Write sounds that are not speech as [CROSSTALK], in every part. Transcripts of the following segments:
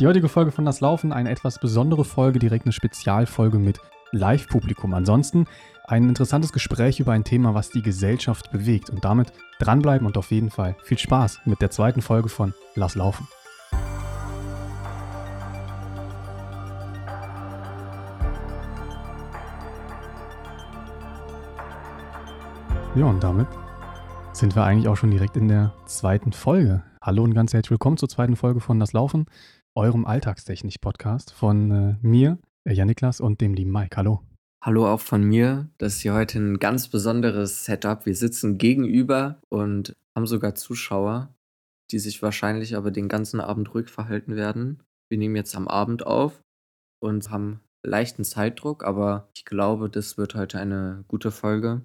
Die heutige Folge von Das Laufen, eine etwas besondere Folge, direkt eine Spezialfolge mit Live-Publikum. Ansonsten ein interessantes Gespräch über ein Thema, was die Gesellschaft bewegt. Und damit dranbleiben und auf jeden Fall viel Spaß mit der zweiten Folge von Lass Laufen. Ja, und damit sind wir eigentlich auch schon direkt in der zweiten Folge. Hallo und ganz herzlich willkommen zur zweiten Folge von Das Laufen, eurem Alltagstechnik-Podcast von äh, mir, äh, Janiklas und dem lieben Mike. Hallo. Hallo auch von mir. Das ist hier heute ein ganz besonderes Setup. Wir sitzen gegenüber und haben sogar Zuschauer, die sich wahrscheinlich aber den ganzen Abend ruhig verhalten werden. Wir nehmen jetzt am Abend auf und haben leichten Zeitdruck, aber ich glaube, das wird heute eine gute Folge.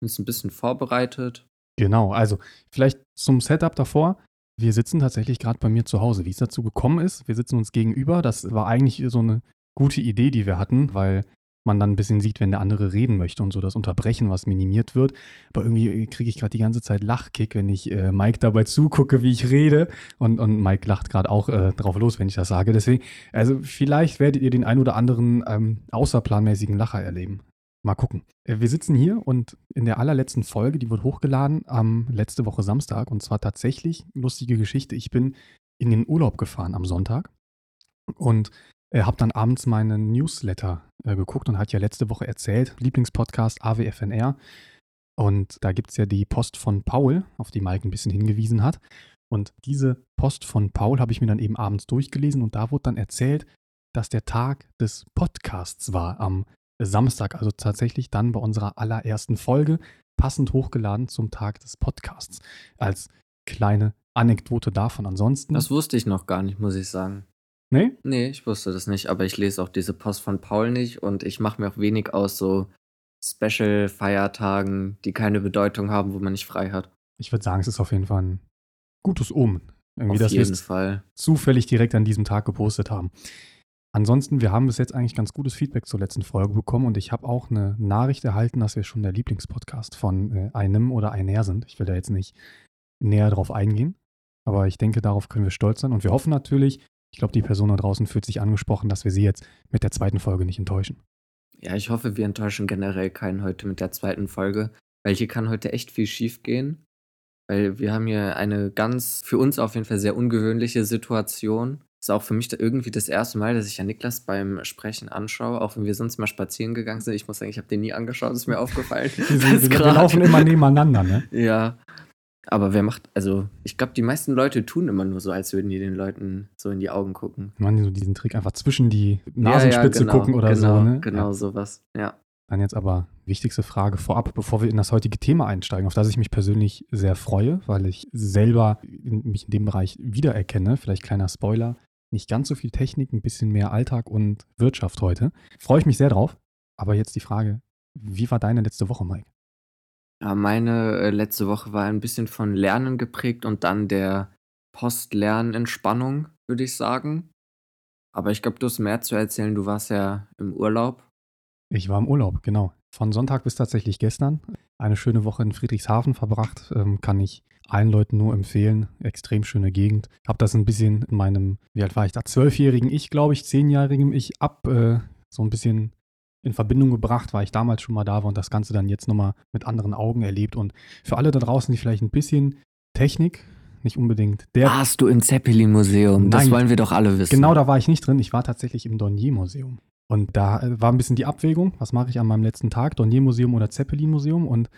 Wir sind ein bisschen vorbereitet. Genau, also vielleicht zum Setup davor. Wir sitzen tatsächlich gerade bei mir zu Hause. Wie es dazu gekommen ist, wir sitzen uns gegenüber. Das war eigentlich so eine gute Idee, die wir hatten, weil man dann ein bisschen sieht, wenn der andere reden möchte und so das Unterbrechen, was minimiert wird. Aber irgendwie kriege ich gerade die ganze Zeit Lachkick, wenn ich äh, Mike dabei zugucke, wie ich rede. Und, und Mike lacht gerade auch äh, drauf los, wenn ich das sage. Deswegen, also vielleicht werdet ihr den ein oder anderen ähm, außerplanmäßigen Lacher erleben. Mal gucken. Äh, wir sitzen hier und in der allerletzten Folge, die wird hochgeladen am letzte Woche Samstag. Und zwar tatsächlich, lustige Geschichte, ich bin in den Urlaub gefahren am Sonntag und äh, habe dann abends meinen Newsletter äh, geguckt und hat ja letzte Woche erzählt, Lieblingspodcast AWFNR. Und da gibt es ja die Post von Paul, auf die Mike ein bisschen hingewiesen hat. Und diese Post von Paul habe ich mir dann eben abends durchgelesen und da wurde dann erzählt, dass der Tag des Podcasts war am Samstag, also tatsächlich dann bei unserer allerersten Folge, passend hochgeladen zum Tag des Podcasts. Als kleine Anekdote davon. Ansonsten. Das wusste ich noch gar nicht, muss ich sagen. Nee? Nee, ich wusste das nicht, aber ich lese auch diese Post von Paul nicht und ich mache mir auch wenig aus so Special-Feiertagen, die keine Bedeutung haben, wo man nicht frei hat. Ich würde sagen, es ist auf jeden Fall ein gutes Omen. Irgendwie, auf dass jeden Fall. zufällig direkt an diesem Tag gepostet haben. Ansonsten, wir haben bis jetzt eigentlich ganz gutes Feedback zur letzten Folge bekommen und ich habe auch eine Nachricht erhalten, dass wir schon der Lieblingspodcast von äh, einem oder einer sind. Ich will da jetzt nicht näher drauf eingehen, aber ich denke, darauf können wir stolz sein und wir hoffen natürlich, ich glaube, die Person da draußen fühlt sich angesprochen, dass wir sie jetzt mit der zweiten Folge nicht enttäuschen. Ja, ich hoffe, wir enttäuschen generell keinen heute mit der zweiten Folge, weil hier kann heute echt viel schief gehen. Weil wir haben hier eine ganz, für uns auf jeden Fall sehr ungewöhnliche Situation ist auch für mich da irgendwie das erste Mal, dass ich ja Niklas beim Sprechen anschaue, auch wenn wir sonst mal spazieren gegangen sind. Ich muss sagen, ich habe den nie angeschaut, ist mir aufgefallen. [LAUGHS] wir, sind, wir, wir laufen immer nebeneinander, ne? Ja. Aber wer macht, also ich glaube, die meisten Leute tun immer nur so, als würden die den Leuten so in die Augen gucken. Man so diesen Trick einfach zwischen die Nasenspitze ja, ja, genau, gucken oder genau, so, ne? Genau, ja. sowas, ja. Dann jetzt aber wichtigste Frage vorab, bevor wir in das heutige Thema einsteigen, auf das ich mich persönlich sehr freue, weil ich selber in, mich in dem Bereich wiedererkenne. Vielleicht kleiner Spoiler nicht ganz so viel Technik, ein bisschen mehr Alltag und Wirtschaft heute. Freue ich mich sehr drauf. Aber jetzt die Frage, wie war deine letzte Woche, Mike? Ja, meine äh, letzte Woche war ein bisschen von Lernen geprägt und dann der Post-Lernen-Entspannung, würde ich sagen. Aber ich glaube, du hast mehr zu erzählen. Du warst ja im Urlaub. Ich war im Urlaub, genau. Von Sonntag bis tatsächlich gestern. Eine schöne Woche in Friedrichshafen verbracht. Ähm, kann ich allen Leuten nur empfehlen. Extrem schöne Gegend. Hab das ein bisschen in meinem, wie alt war ich da? Zwölfjährigen Ich, glaube ich, zehnjährigen Ich ab äh, so ein bisschen in Verbindung gebracht, weil ich damals schon mal da war und das Ganze dann jetzt nochmal mit anderen Augen erlebt. Und für alle da draußen, die vielleicht ein bisschen Technik, nicht unbedingt der. Warst du im Zeppelin-Museum? Das wollen wir doch alle wissen. Genau, da war ich nicht drin. Ich war tatsächlich im Dornier-Museum. Und da äh, war ein bisschen die Abwägung, was mache ich an meinem letzten Tag, Dornier-Museum oder Zeppelin-Museum. Und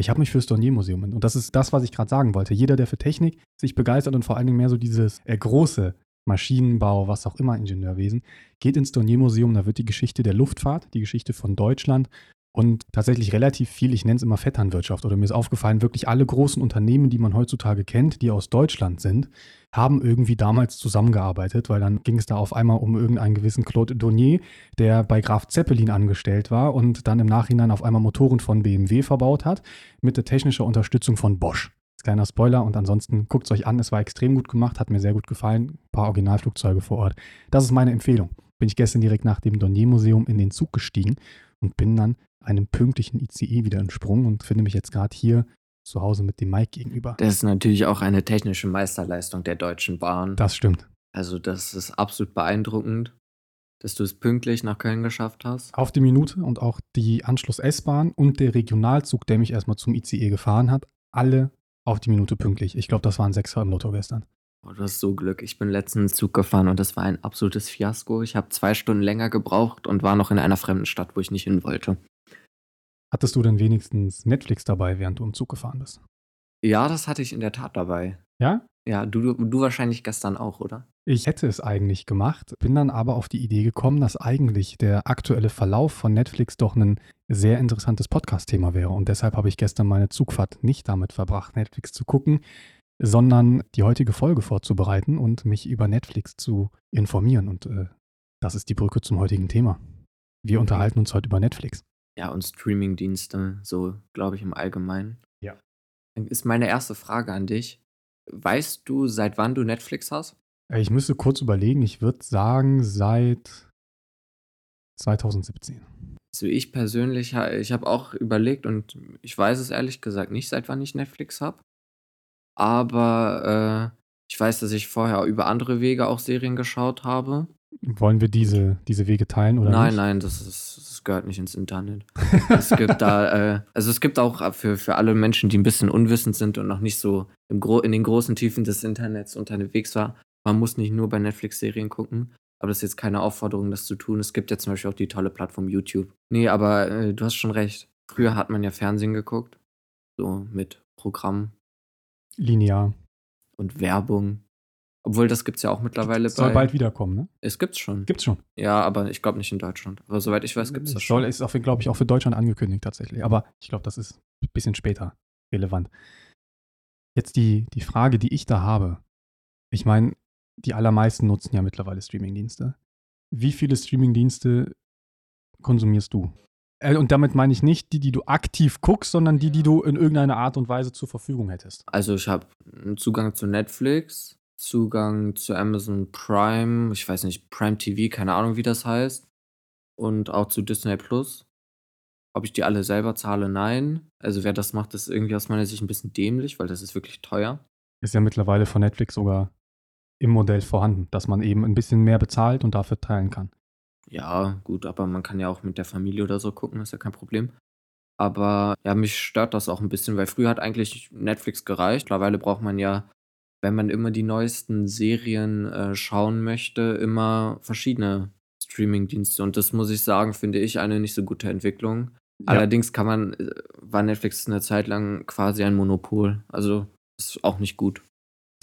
ich habe mich fürs Dornier-Museum. Und das ist das, was ich gerade sagen wollte. Jeder, der für Technik sich begeistert und vor allen Dingen mehr so dieses äh, große Maschinenbau, was auch immer, Ingenieurwesen, geht ins Dornier-Museum. Da wird die Geschichte der Luftfahrt, die Geschichte von Deutschland und tatsächlich relativ viel, ich nenne es immer Vetternwirtschaft, oder mir ist aufgefallen, wirklich alle großen Unternehmen, die man heutzutage kennt, die aus Deutschland sind, haben irgendwie damals zusammengearbeitet, weil dann ging es da auf einmal um irgendeinen gewissen Claude Donnier, der bei Graf Zeppelin angestellt war und dann im Nachhinein auf einmal Motoren von BMW verbaut hat, mit der technischen Unterstützung von Bosch. Kleiner Spoiler und ansonsten guckt es euch an, es war extrem gut gemacht, hat mir sehr gut gefallen. Ein paar Originalflugzeuge vor Ort. Das ist meine Empfehlung. Bin ich gestern direkt nach dem Dornier-Museum in den Zug gestiegen und bin dann einem pünktlichen ICE wieder entsprungen und finde mich jetzt gerade hier zu Hause mit dem Mike gegenüber. Das ist natürlich auch eine technische Meisterleistung der Deutschen Bahn. Das stimmt. Also, das ist absolut beeindruckend, dass du es pünktlich nach Köln geschafft hast. Auf die Minute und auch die Anschluss-S-Bahn und der Regionalzug, der mich erstmal zum ICE gefahren hat, alle auf die Minute pünktlich. Ich glaube, das waren Sechser im Lotto gestern. Oh, du hast so Glück. Ich bin letztens Zug gefahren und das war ein absolutes Fiasko. Ich habe zwei Stunden länger gebraucht und war noch in einer fremden Stadt, wo ich nicht hin wollte. Hattest du denn wenigstens Netflix dabei, während du im Zug gefahren bist? Ja, das hatte ich in der Tat dabei. Ja? Ja, du, du wahrscheinlich gestern auch, oder? Ich hätte es eigentlich gemacht, bin dann aber auf die Idee gekommen, dass eigentlich der aktuelle Verlauf von Netflix doch ein sehr interessantes Podcast-Thema wäre. Und deshalb habe ich gestern meine Zugfahrt nicht damit verbracht, Netflix zu gucken, sondern die heutige Folge vorzubereiten und mich über Netflix zu informieren. Und äh, das ist die Brücke zum heutigen Thema. Wir unterhalten uns heute über Netflix. Ja, und Streaming-Dienste, so glaube ich im Allgemeinen. Ja. Dann ist meine erste Frage an dich. Weißt du, seit wann du Netflix hast? Äh, Ich müsste kurz überlegen, ich würde sagen seit 2017. Also ich persönlich, ich habe auch überlegt und ich weiß es ehrlich gesagt nicht, seit wann ich Netflix habe. Aber äh, ich weiß, dass ich vorher über andere Wege auch Serien geschaut habe. Wollen wir diese, diese Wege teilen oder nein, nicht? nein, das, ist, das gehört nicht ins Internet. [LAUGHS] es gibt da, äh, also es gibt auch für, für alle Menschen, die ein bisschen unwissend sind und noch nicht so im Gro in den großen Tiefen des Internets unterwegs war, man muss nicht nur bei Netflix Serien gucken. Aber das ist jetzt keine Aufforderung, das zu tun. Es gibt ja zum Beispiel auch die tolle Plattform YouTube. Nee, aber äh, du hast schon recht. Früher hat man ja Fernsehen geguckt. So mit Programm Linear. und Werbung. Obwohl, das gibt es ja auch mittlerweile Soll bei. bald wiederkommen, ne? Es gibt's schon. Gibt's schon. Ja, aber ich glaube nicht in Deutschland. Aber soweit ich weiß, gibt es das soll, schon. ist auch, glaube ich, auch für Deutschland angekündigt tatsächlich. Aber ich glaube, das ist ein bisschen später relevant. Jetzt die, die Frage, die ich da habe. Ich meine, die allermeisten nutzen ja mittlerweile Streamingdienste. Wie viele Streamingdienste konsumierst du? Äh, Und damit meine ich nicht die, die du aktiv guckst, sondern die, die du in irgendeiner Art und Weise zur Verfügung hättest. Also ich habe Zugang zu Netflix, Zugang zu Amazon Prime, ich weiß nicht, Prime TV, keine Ahnung, wie das heißt. Und auch zu Disney Plus. Ob ich die alle selber zahle? Nein. Also wer das macht, ist irgendwie aus meiner Sicht ein bisschen dämlich, weil das ist wirklich teuer. Ist ja mittlerweile von Netflix sogar im Modell vorhanden, dass man eben ein bisschen mehr bezahlt und dafür teilen kann. Ja, gut, aber man kann ja auch mit der Familie oder so gucken, ist ja kein Problem. Aber ja, mich stört das auch ein bisschen, weil früher hat eigentlich Netflix gereicht. Mittlerweile braucht man ja, wenn man immer die neuesten Serien äh, schauen möchte, immer verschiedene Streaming-Dienste. Und das muss ich sagen, finde ich eine nicht so gute Entwicklung. Allerdings kann man, äh, war Netflix eine Zeit lang quasi ein Monopol. Also ist auch nicht gut.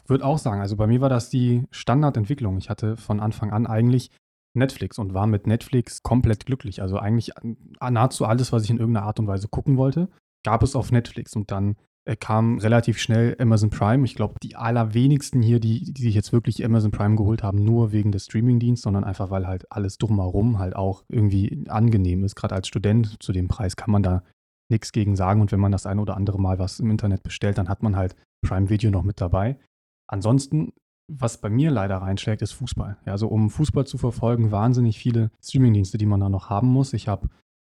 würde auch sagen, also bei mir war das die Standardentwicklung. Ich hatte von Anfang an eigentlich Netflix und war mit Netflix komplett glücklich. Also eigentlich an- nahezu alles, was ich in irgendeiner Art und Weise gucken wollte, gab es auf Netflix. Und dann äh, kam relativ schnell Amazon Prime. Ich glaube, die allerwenigsten hier, die, die sich jetzt wirklich Amazon Prime geholt haben, nur wegen des Streamingdienstes, sondern einfach, weil halt alles drumherum halt auch irgendwie angenehm ist. Gerade als Student zu dem Preis kann man da nichts gegen sagen. Und wenn man das ein oder andere Mal was im Internet bestellt, dann hat man halt Prime Video noch mit dabei. Ansonsten, was bei mir leider reinschlägt, ist Fußball. Ja, also um Fußball zu verfolgen, wahnsinnig viele Streamingdienste, die man da noch haben muss. Ich habe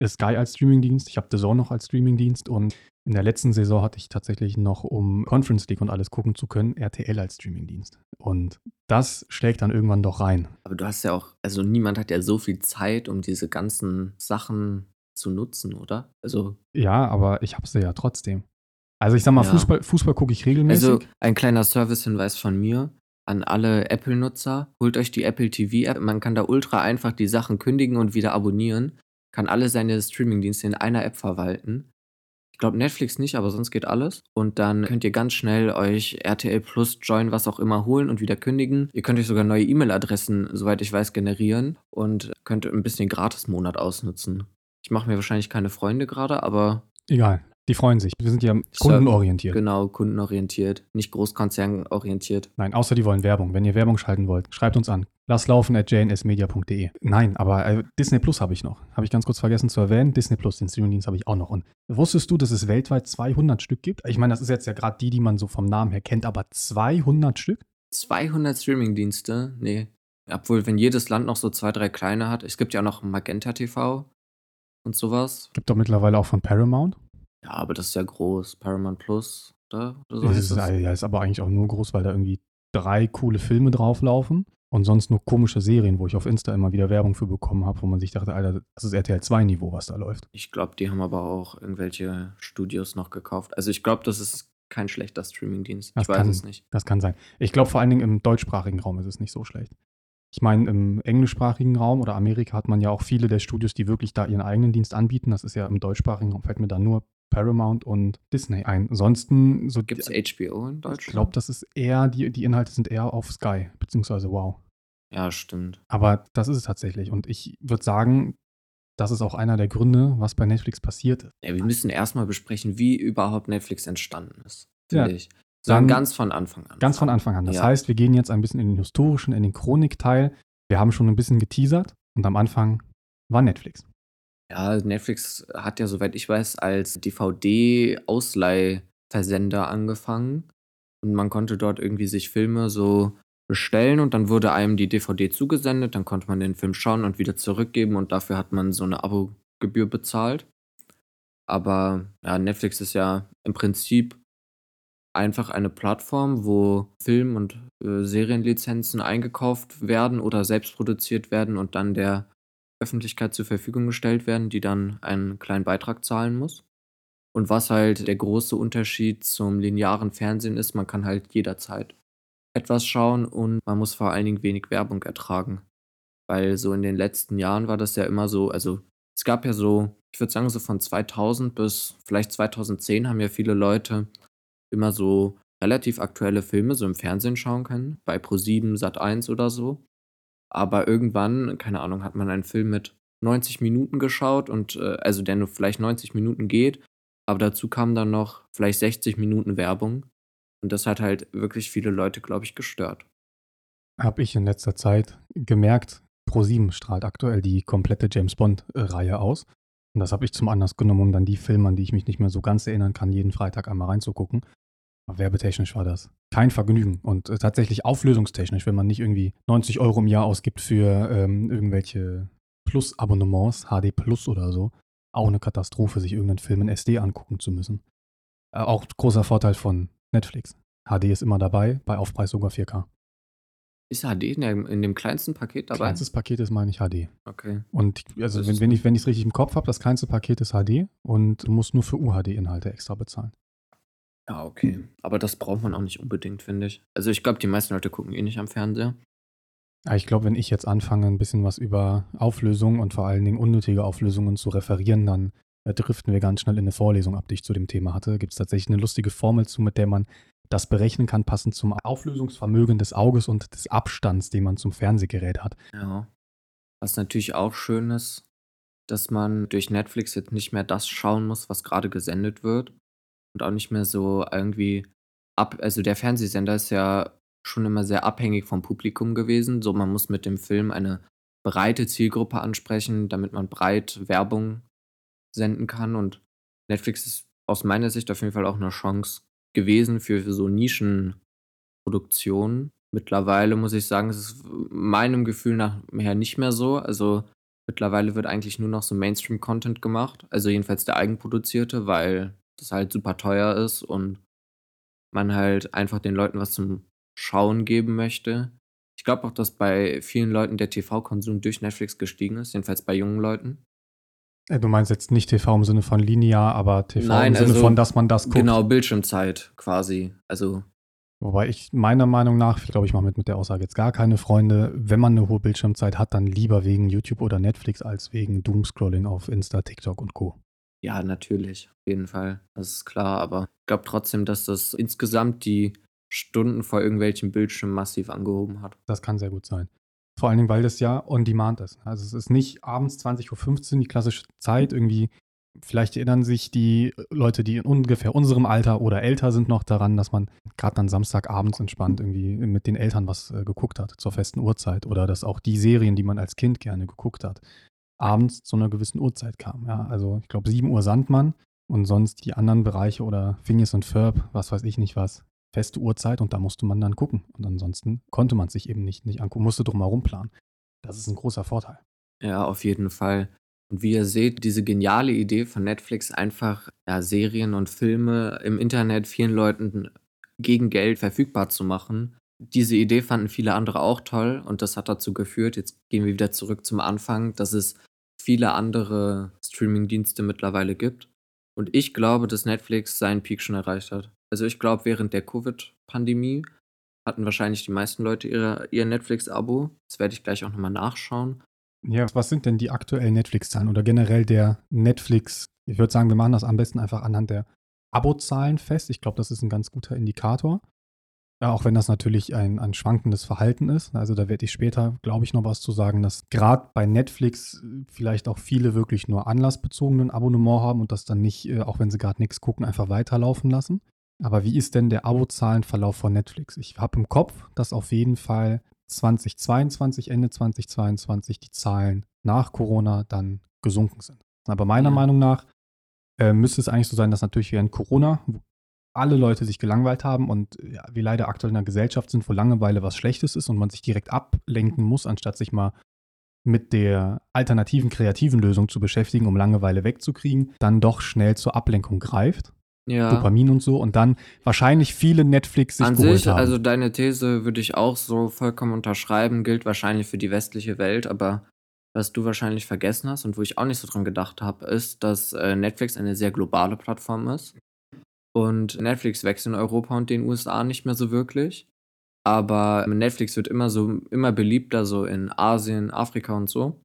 Sky als Streamingdienst, ich habe The Zone noch als Streamingdienst und in der letzten Saison hatte ich tatsächlich noch, um Conference League und alles gucken zu können, RTL als Streamingdienst. Und das schlägt dann irgendwann doch rein. Aber du hast ja auch, also niemand hat ja so viel Zeit, um diese ganzen Sachen zu nutzen, oder? Also, Ja, aber ich habe sie ja trotzdem. Also ich sag mal, Ja. Fußball, Fußball gucke ich regelmäßig. also ein kleiner Servicehinweis von mir an alle Apple-Nutzer. Holt euch die Apple TV-App. Man kann da ultra einfach die Sachen kündigen und wieder abonnieren. Kann alle seine Streamingdienste in einer App verwalten. Ich glaube Netflix nicht, aber sonst geht alles. Und dann könnt ihr ganz schnell euch RTL Plus, Join, was auch immer holen und wieder kündigen. Ihr könnt euch sogar neue E-Mail-Adressen, soweit ich weiß, generieren und könnt ein bisschen den Gratis-Monat ausnutzen. Ich mache mir wahrscheinlich keine Freunde gerade, aber Egal, die freuen sich. Wir sind ja kundenorientiert. genau, kundenorientiert, nicht großkonzernorientiert. Nein, außer die wollen Werbung. Wenn ihr Werbung schalten wollt, schreibt uns an. Lass laufen at jnsmedia.de. Nein, aber äh, Disney Plus habe ich noch. Habe ich ganz kurz vergessen zu erwähnen. Disney Plus, den Streamingdienst habe ich auch noch. Und wusstest du, dass es weltweit 200 Stück gibt? Ich meine, das ist jetzt ja gerade die, die man so vom Namen her kennt, aber 200 Stück? 200 Streamingdienste? Nee. Obwohl, wenn jedes Land noch so zwei, drei kleine hat. Es gibt ja auch noch Magenta TV und sowas. Gibt doch mittlerweile auch von Paramount. Ja, aber das ist ja groß. Paramount Plus, oder? oder so ist, das. ja, ist aber eigentlich auch nur groß, weil da irgendwie drei coole Filme drauflaufen. Und sonst nur komische Serien, wo ich auf Insta immer wieder Werbung für bekommen habe, wo man sich dachte, Alter, das ist RTL 2-Niveau, was da läuft. Ich glaube, die haben aber auch irgendwelche Studios noch gekauft. Also ich glaube, das ist kein schlechter Streamingdienst. Das Ich weiß kann, es nicht. Das kann sein. Ich glaube, vor allen Dingen im deutschsprachigen Raum ist es nicht so schlecht. Ich meine, im englischsprachigen Raum oder Amerika hat man ja auch viele der Studios, die wirklich da ihren eigenen Dienst anbieten. Das ist ja im deutschsprachigen Raum, fällt mir da nur Paramount und Disney ein. Ansonsten, so Gibt es HBO in ich Deutschland? glaube, das ist eher, die, die Inhalte sind eher auf Sky, beziehungsweise Wow. Ja, stimmt. Aber das ist es tatsächlich. Und ich würde sagen, das ist auch einer der Gründe, was bei Netflix passiert ist. Ja, wir müssen erstmal besprechen, wie überhaupt Netflix entstanden ist. Ja, Finde ich. Sagen dann- ganz von Anfang an. Ganz von Anfang an. Das Ja. heißt, wir gehen jetzt ein bisschen in den historischen, in den Chronikteil. Wir haben schon ein bisschen geteasert und am Anfang war Netflix. Ja, Netflix hat ja, soweit ich weiß, als DVD-Ausleihversender angefangen. Und man konnte dort irgendwie sich Filme so bestellen und dann wurde einem die DVD zugesendet, dann konnte man den Film schauen und wieder zurückgeben und dafür hat man so eine Abogebühr bezahlt. Aber ja, Netflix ist ja im Prinzip einfach eine Plattform, wo Film- und äh, Serienlizenzen eingekauft werden oder selbst produziert werden und dann der Öffentlichkeit zur Verfügung gestellt werden, die dann einen kleinen Beitrag zahlen muss. Und was halt der große Unterschied zum linearen Fernsehen ist, man kann halt jederzeit etwas schauen und man muss vor allen Dingen wenig Werbung ertragen. Weil so in den letzten Jahren war das ja immer so, also es gab ja so, ich würde sagen, so von 2000 bis vielleicht 2010 haben ja viele Leute immer so relativ aktuelle Filme so im Fernsehen schauen können, bei Pro7, Sat1 oder so. Aber irgendwann, keine Ahnung, hat man einen Film mit 90 Minuten geschaut und äh, also der nur vielleicht 90 Minuten geht, aber dazu kam dann noch vielleicht 60 Minuten Werbung und das hat halt wirklich viele Leute, glaube ich, gestört. Habe ich in letzter Zeit gemerkt, Pro7 strahlt aktuell die komplette James Bond-Reihe aus. Und das habe ich zum Anlass genommen, um dann die Filme, an die ich mich nicht mehr so ganz erinnern kann, jeden Freitag einmal reinzugucken. Aber werbetechnisch war das kein Vergnügen. Und äh, tatsächlich auflösungstechnisch, wenn man nicht irgendwie 90 Euro im Jahr ausgibt für ähm, irgendwelche Plus-Abonnements, HD Plus oder so, auch eine Katastrophe, sich irgendeinen Film in SD angucken zu müssen. Äh, auch großer Vorteil von Netflix. HD ist immer dabei, bei Aufpreis sogar 4K. Ist HD in dem, in dem kleinsten Paket dabei? Kleinstes Paket ist, meine ich, HD. Okay. Und also wenn, wenn ich es richtig im Kopf habe, das kleinste Paket ist HD und du musst nur für UHD-Inhalte extra bezahlen. Ja, okay. Aber das braucht man auch nicht unbedingt, finde ich. Also ich glaube, die meisten Leute gucken eh nicht am Fernseher. Aber ich glaube, wenn ich jetzt anfange, ein bisschen was über Auflösung und vor allen Dingen unnötige Auflösungen zu referieren, dann äh, driften wir ganz schnell in eine Vorlesung ab, die ich zu dem Thema hatte. Gibt es tatsächlich eine lustige Formel zu, mit der man das berechnen kann, passend zum Auflösungsvermögen des Auges und des Abstands, den man zum Fernsehgerät hat. Ja. Was natürlich auch schön ist, dass man durch Netflix jetzt nicht mehr das schauen muss, was gerade gesendet wird. Und auch nicht mehr so irgendwie ab. Also der Fernsehsender ist ja schon immer sehr abhängig vom Publikum gewesen. So, man muss mit dem Film eine breite Zielgruppe ansprechen, damit man breit Werbung senden kann. Und Netflix ist aus meiner Sicht auf jeden Fall auch eine Chance gewesen für, so Nischenproduktionen. Mittlerweile muss ich sagen, es ist meinem Gefühl nach her nicht mehr so. Also mittlerweile wird eigentlich nur noch so Mainstream-Content gemacht. Also jedenfalls der eigenproduzierte, weil das halt super teuer ist und man halt einfach den Leuten was zum Schauen geben möchte. Ich glaube auch, dass bei vielen Leuten der TV-Konsum durch Netflix gestiegen ist, jedenfalls bei jungen Leuten. Äh, Du meinst jetzt nicht TV im Sinne von linear, aber TV Nein, im Sinne also von, dass man das guckt. Genau, Bildschirmzeit quasi. Also Wobei ich meiner Meinung nach, ich glaube, ich mache mit, mit der Aussage jetzt gar keine Freunde, wenn man eine hohe Bildschirmzeit hat, dann lieber wegen YouTube oder Netflix als wegen Doomscrolling auf Insta, TikTok und Co. Ja, natürlich, auf jeden Fall. Das ist klar, aber ich glaube trotzdem, dass das insgesamt die Stunden vor irgendwelchen Bildschirmen massiv angehoben hat. Das kann sehr gut sein. Vor allen Dingen, weil das ja on demand ist. Also es ist nicht abends 20.15 Uhr die klassische Zeit, irgendwie, vielleicht erinnern sich die Leute, die in ungefähr unserem Alter oder älter sind, noch daran, dass man gerade dann Samstagabends entspannt irgendwie mit den Eltern was äh, geguckt hat, zur festen Uhrzeit. Oder dass auch die Serien, die man als Kind gerne geguckt hat, abends zu einer gewissen Uhrzeit kamen. Ja, also ich glaube 7 Uhr Sandmann und sonst die anderen Bereiche oder Phineas und Ferb, was weiß ich nicht was, feste Uhrzeit und da musste man dann gucken. Und ansonsten konnte man sich eben nicht, nicht angucken, musste drumherum planen. Das ist ein großer Vorteil. Ja, auf jeden Fall. Und wie ihr seht, diese geniale Idee von Netflix, einfach ja, Serien und Filme im Internet vielen Leuten gegen Geld verfügbar zu machen, diese Idee fanden viele andere auch toll und das hat dazu geführt, jetzt gehen wir wieder zurück zum Anfang, dass es viele andere Streaming-Dienste mittlerweile gibt. Und ich glaube, dass Netflix seinen Peak schon erreicht hat. Also ich glaube, während der Covid-Pandemie hatten wahrscheinlich die meisten Leute ihre, ihr Netflix-Abo. Das werde ich gleich auch nochmal nachschauen. Ja, was sind denn die aktuellen Netflix-Zahlen oder generell der Netflix? Ich würde sagen, wir machen das am besten einfach anhand der Abozahlen fest. Ich glaube, das ist ein ganz guter Indikator. Ja, auch wenn das natürlich ein, ein schwankendes Verhalten ist. Also da werde ich später, glaube ich, noch was zu sagen, dass gerade bei Netflix äh, vielleicht auch viele wirklich nur anlassbezogenen Abonnement haben und das dann nicht, äh, auch wenn sie gerade nichts gucken, einfach weiterlaufen lassen. Aber wie ist denn der Abozahlenverlauf von Netflix? Ich habe im Kopf, dass auf jeden Fall 2022, Ende 2022 die Zahlen nach Corona dann gesunken sind. Aber meiner ja. Meinung nach äh, müsste es eigentlich so sein, dass natürlich während Corona, alle Leute sich gelangweilt haben und ja, wir leider aktuell in einer Gesellschaft sind, wo Langeweile was Schlechtes ist und man sich direkt ablenken muss, anstatt sich mal mit der alternativen kreativen Lösung zu beschäftigen, um Langeweile wegzukriegen, dann doch schnell zur Ablenkung greift. Ja. Dopamin und so und dann wahrscheinlich viele Netflix sich An sich, haben. also deine These würde ich auch so vollkommen unterschreiben, gilt wahrscheinlich für die westliche Welt, aber was du wahrscheinlich vergessen hast und wo ich auch nicht so dran gedacht habe, ist, dass äh, Netflix eine sehr globale Plattform ist. Und Netflix wächst in Europa und den USA nicht mehr so wirklich. Aber Netflix wird immer so, immer beliebter, so in Asien, Afrika und so.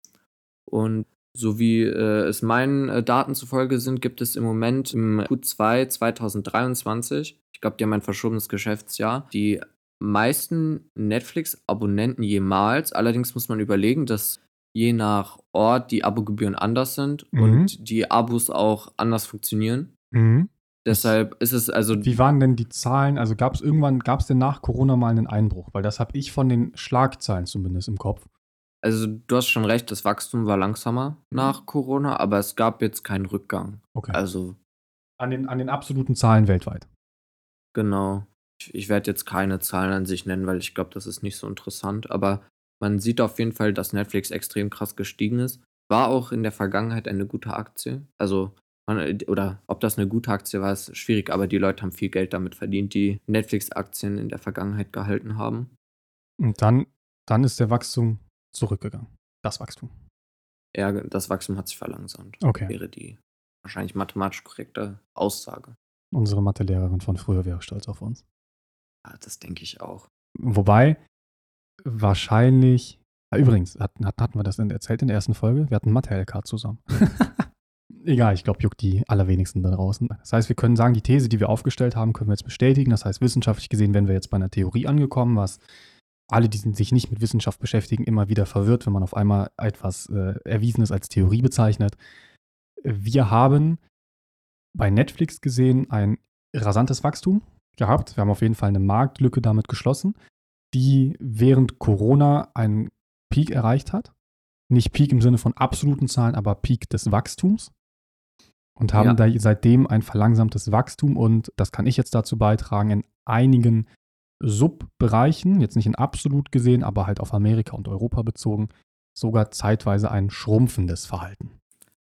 Und so wie äh, es meinen äh, Daten zufolge sind, gibt es im Moment im Q2 2023, ich glaube, die haben ein verschobenes Geschäftsjahr, die meisten Netflix-Abonnenten jemals. Allerdings muss man überlegen, dass je nach Ort die Abogebühren anders sind mhm. und die Abos auch anders funktionieren. Mhm. Deshalb ist es also. Wie waren denn die Zahlen? Also gab es irgendwann, gab es denn nach Corona mal einen Einbruch? Weil das habe ich von den Schlagzeilen zumindest im Kopf. Also du hast schon recht, das Wachstum war langsamer nach Corona, aber es gab jetzt keinen Rückgang. Okay. Also. An den, an den absoluten Zahlen weltweit. Genau. Ich, ich werde jetzt keine Zahlen an sich nennen, weil ich glaube, das ist nicht so interessant. Aber man sieht auf jeden Fall, dass Netflix extrem krass gestiegen ist. War auch in der Vergangenheit eine gute Aktie. Also oder ob das eine gute Aktie war, ist schwierig, aber die Leute haben viel Geld damit verdient, die Netflix-Aktien in der Vergangenheit gehalten haben. Und dann, dann ist der Wachstum zurückgegangen. Das Wachstum. Ja, das Wachstum hat sich verlangsamt. Okay. Wäre die wahrscheinlich mathematisch korrekte Aussage. Unsere Mathelehrerin von früher wäre stolz auf uns. Ja, das denke ich auch. Wobei, wahrscheinlich. Ja, übrigens, hatten, hatten wir das erzählt in der ersten Folge? Wir hatten Mathe-LK zusammen. [LAUGHS] Egal, ich glaube, juckt die allerwenigsten da draußen. Das heißt, wir können sagen, die These, die wir aufgestellt haben, können wir jetzt bestätigen. Das heißt, wissenschaftlich gesehen wären wir jetzt bei einer Theorie angekommen, was alle, die sich nicht mit Wissenschaft beschäftigen, immer wieder verwirrt, wenn man auf einmal etwas äh, Erwiesenes als Theorie bezeichnet. Wir haben bei Netflix gesehen ein rasantes Wachstum gehabt. Wir haben auf jeden Fall eine Marktlücke damit geschlossen, die während Corona einen Peak erreicht hat. Nicht Peak im Sinne von absoluten Zahlen, aber Peak des Wachstums und haben ja. da seitdem ein verlangsamtes Wachstum und das kann ich jetzt dazu beitragen, in einigen Subbereichen, jetzt nicht in absolut gesehen, aber halt auf Amerika und Europa bezogen, sogar zeitweise ein schrumpfendes Verhalten.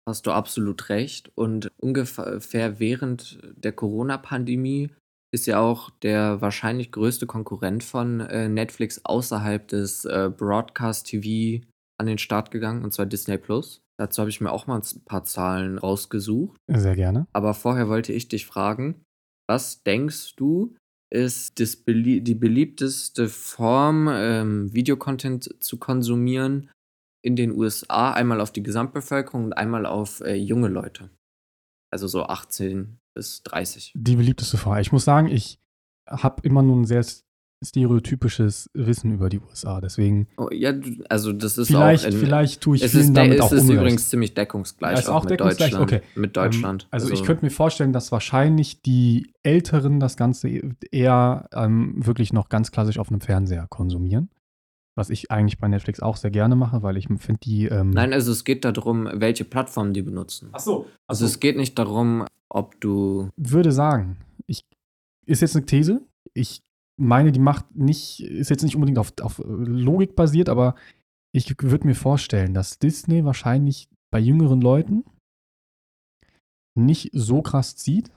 Hast du absolut recht. Und ungefähr während der Corona-Pandemie ist ja auch der wahrscheinlich größte Konkurrent von äh, Netflix außerhalb des äh, Broadcast TV an den Start gegangen, und zwar Disney Plus. Dazu habe ich mir auch mal ein paar Zahlen rausgesucht. Sehr gerne. Aber vorher wollte ich dich fragen, was denkst du, ist belie die beliebteste Form, ähm, Videocontent zu konsumieren in den USA? Einmal auf die Gesamtbevölkerung und einmal auf äh, junge Leute. Also so 18 bis 30. Die beliebteste Form. Ich muss sagen, ich habe immer nur ein sehr stereotypisches Wissen über die USA. Deswegen. Oh, ja, also das ist vielleicht, auch. In, vielleicht tue ich es vielen ist, damit es auch ist Unrecht. übrigens ziemlich deckungsgleich. ist auch, auch deckungsgleich? Deutschland. Okay. Mit Deutschland. Ähm, also, also, ich könnte mir vorstellen, dass wahrscheinlich die Älteren das Ganze eher ähm, wirklich noch ganz klassisch auf einem Fernseher konsumieren. Was ich eigentlich bei Netflix auch sehr gerne mache, weil ich finde die. Ähm Nein, also es geht darum, welche Plattform die benutzen. Ach so. Ach also so. es geht nicht darum, ob du. Würde sagen, ich ist jetzt eine These. Ich meine, die macht nicht, ist jetzt nicht unbedingt auf, auf Logik basiert, aber ich würde mir vorstellen, dass Disney wahrscheinlich bei jüngeren Leuten nicht so krass zieht.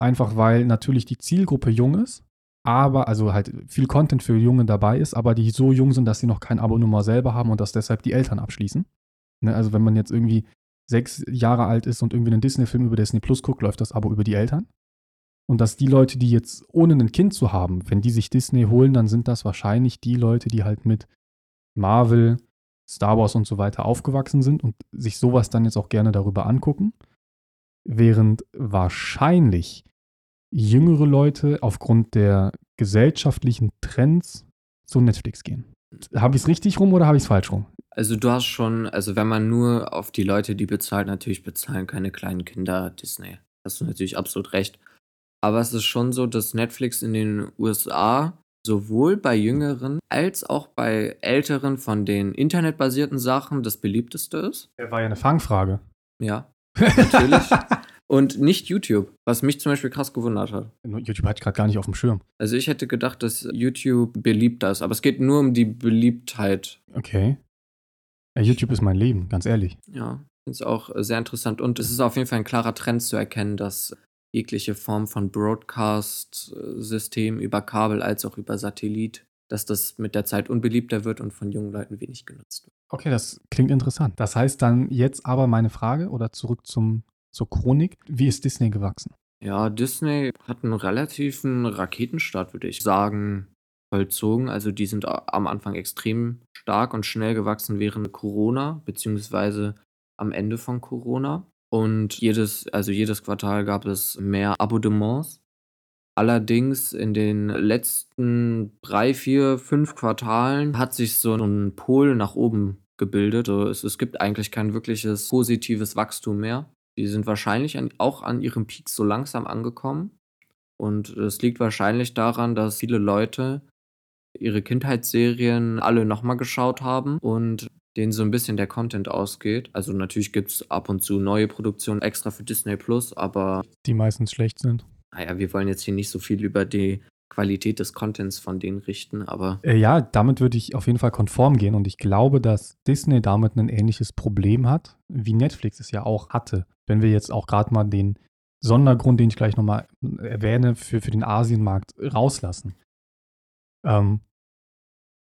Einfach weil natürlich die Zielgruppe jung ist aber, also halt viel Content für Junge dabei ist, aber die so jung sind, dass sie noch kein Abonnement selber haben und das deshalb die Eltern abschließen. Ne, also wenn man jetzt irgendwie sechs Jahre alt ist und irgendwie einen Disney-Film über Disney Plus guckt, läuft das Abo über die Eltern. Und dass die Leute, die jetzt ohne ein Kind zu haben, wenn die sich Disney holen, dann sind das wahrscheinlich die Leute, die halt mit Marvel, Star Wars und so weiter aufgewachsen sind und sich sowas dann jetzt auch gerne darüber angucken. Während wahrscheinlich jüngere Leute aufgrund der gesellschaftlichen Trends zu Netflix gehen. Habe ich es richtig rum oder habe ich es falsch rum? Also du hast schon, also wenn man nur auf die Leute, die bezahlen, natürlich bezahlen keine kleinen Kinder Disney. Hast du natürlich absolut recht. Aber es ist schon so, dass Netflix in den USA sowohl bei jüngeren als auch bei älteren von den internetbasierten Sachen das beliebteste ist. War ja eine Fangfrage. Ja, [LAUGHS] natürlich. Und nicht YouTube, was mich zum Beispiel krass gewundert hat. YouTube hatte ich gerade gar nicht auf dem Schirm. Also ich hätte gedacht, dass YouTube beliebter ist, aber es geht nur um die Beliebtheit. Okay. YouTube ist mein Leben, ganz ehrlich. Ja, ist auch sehr interessant. Und es ist auf jeden Fall ein klarer Trend zu erkennen, dass jegliche Form von Broadcast-System über Kabel als auch über Satellit, dass das mit der Zeit unbeliebter wird und von jungen Leuten wenig genutzt wird. Okay, das klingt interessant. Das heißt dann jetzt aber meine Frage oder zurück zum, zur Chronik. Wie ist Disney gewachsen? Ja, Disney hat einen relativen Raketenstart, würde ich sagen, vollzogen. Also die sind am Anfang extrem stark und schnell gewachsen während Corona, beziehungsweise am Ende von Corona. Und jedes, also jedes Quartal gab es mehr Abonnements. Allerdings in den letzten drei, vier, fünf Quartalen hat sich so ein Pol nach oben gebildet. Also es, es gibt eigentlich kein wirkliches positives Wachstum mehr. Die sind wahrscheinlich an, auch an ihrem Peak so langsam angekommen. Und es liegt wahrscheinlich daran, dass viele Leute ihre Kindheitsserien alle nochmal geschaut haben und denen so ein bisschen der Content ausgeht. Also natürlich gibt es ab und zu neue Produktionen extra für Disney Plus, aber. Die meistens schlecht sind. Naja, wir wollen jetzt hier nicht so viel über die Qualität des Contents von denen richten, aber. Äh, ja, damit würde ich auf jeden Fall konform gehen und ich glaube, dass Disney damit ein ähnliches Problem hat, wie Netflix es ja auch hatte. Wenn wir jetzt auch gerade mal den Sondergrund, den ich gleich nochmal erwähne, für, für den Asienmarkt rauslassen. Ähm,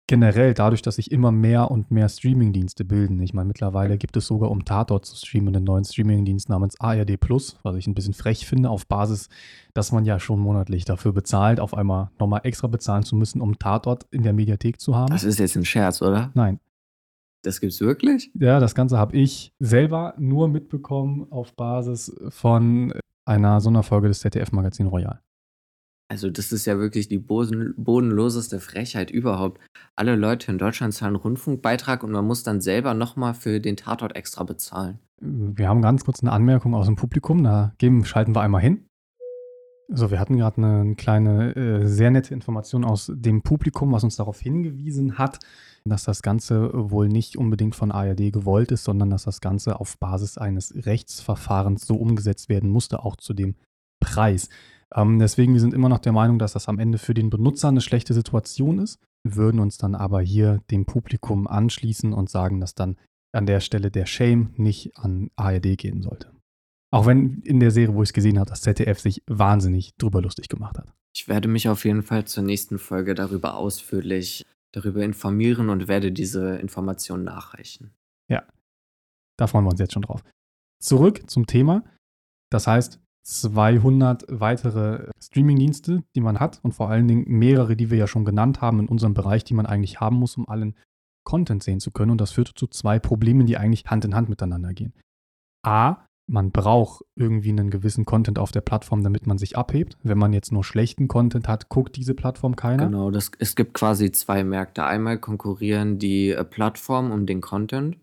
generell dadurch, dass sich immer mehr und mehr Streamingdienste bilden. Ich meine, mittlerweile gibt es sogar, um Tatort zu streamen, einen neuen Streamingdienst namens ARD Plus, was ich ein bisschen frech finde, auf Basis, dass man ja schon monatlich dafür bezahlt, auf einmal nochmal extra bezahlen zu müssen, um Tatort in der Mediathek zu haben. Das ist jetzt ein Scherz, oder? Nein. Das gibt's wirklich? Ja, das Ganze habe ich selber nur mitbekommen auf Basis von einer Sonderfolge des ZDF-Magazin Royal. Also das ist ja wirklich die bodenloseste Frechheit überhaupt. Alle Leute in Deutschland zahlen Rundfunkbeitrag und man muss dann selber nochmal für den Tatort extra bezahlen. Wir haben ganz kurz eine Anmerkung aus dem Publikum, da geben, schalten wir einmal hin. So, wir hatten gerade eine kleine, äh, sehr nette Information aus dem Publikum, was uns darauf hingewiesen hat, dass das Ganze wohl nicht unbedingt von ARD gewollt ist, sondern dass das Ganze auf Basis eines Rechtsverfahrens so umgesetzt werden musste, auch zu dem Preis. Ähm, deswegen, wir sind immer noch der Meinung, dass das am Ende für den Benutzer eine schlechte Situation ist, wir würden uns dann aber hier dem Publikum anschließen und sagen, dass dann an der Stelle der Shame nicht an ARD gehen sollte. Auch wenn in der Serie, wo ich es gesehen habe, das ZDF sich wahnsinnig drüber lustig gemacht hat. Ich werde mich auf jeden Fall zur nächsten Folge darüber ausführlich darüber informieren und werde diese Informationen nachreichen. Ja, da freuen wir uns jetzt schon drauf. Zurück zum Thema. Das heißt, 200 weitere Streamingdienste, die man hat und vor allen Dingen mehrere, die wir ja schon genannt haben in unserem Bereich, die man eigentlich haben muss, um allen Content sehen zu können. Und das führt zu zwei Problemen, die eigentlich Hand in Hand miteinander gehen. A, man braucht irgendwie einen gewissen Content auf der Plattform, damit man sich abhebt. Wenn man jetzt nur schlechten Content hat, guckt diese Plattform keiner. Genau, das, es gibt quasi zwei Märkte. Einmal konkurrieren die äh, Plattformen um den Content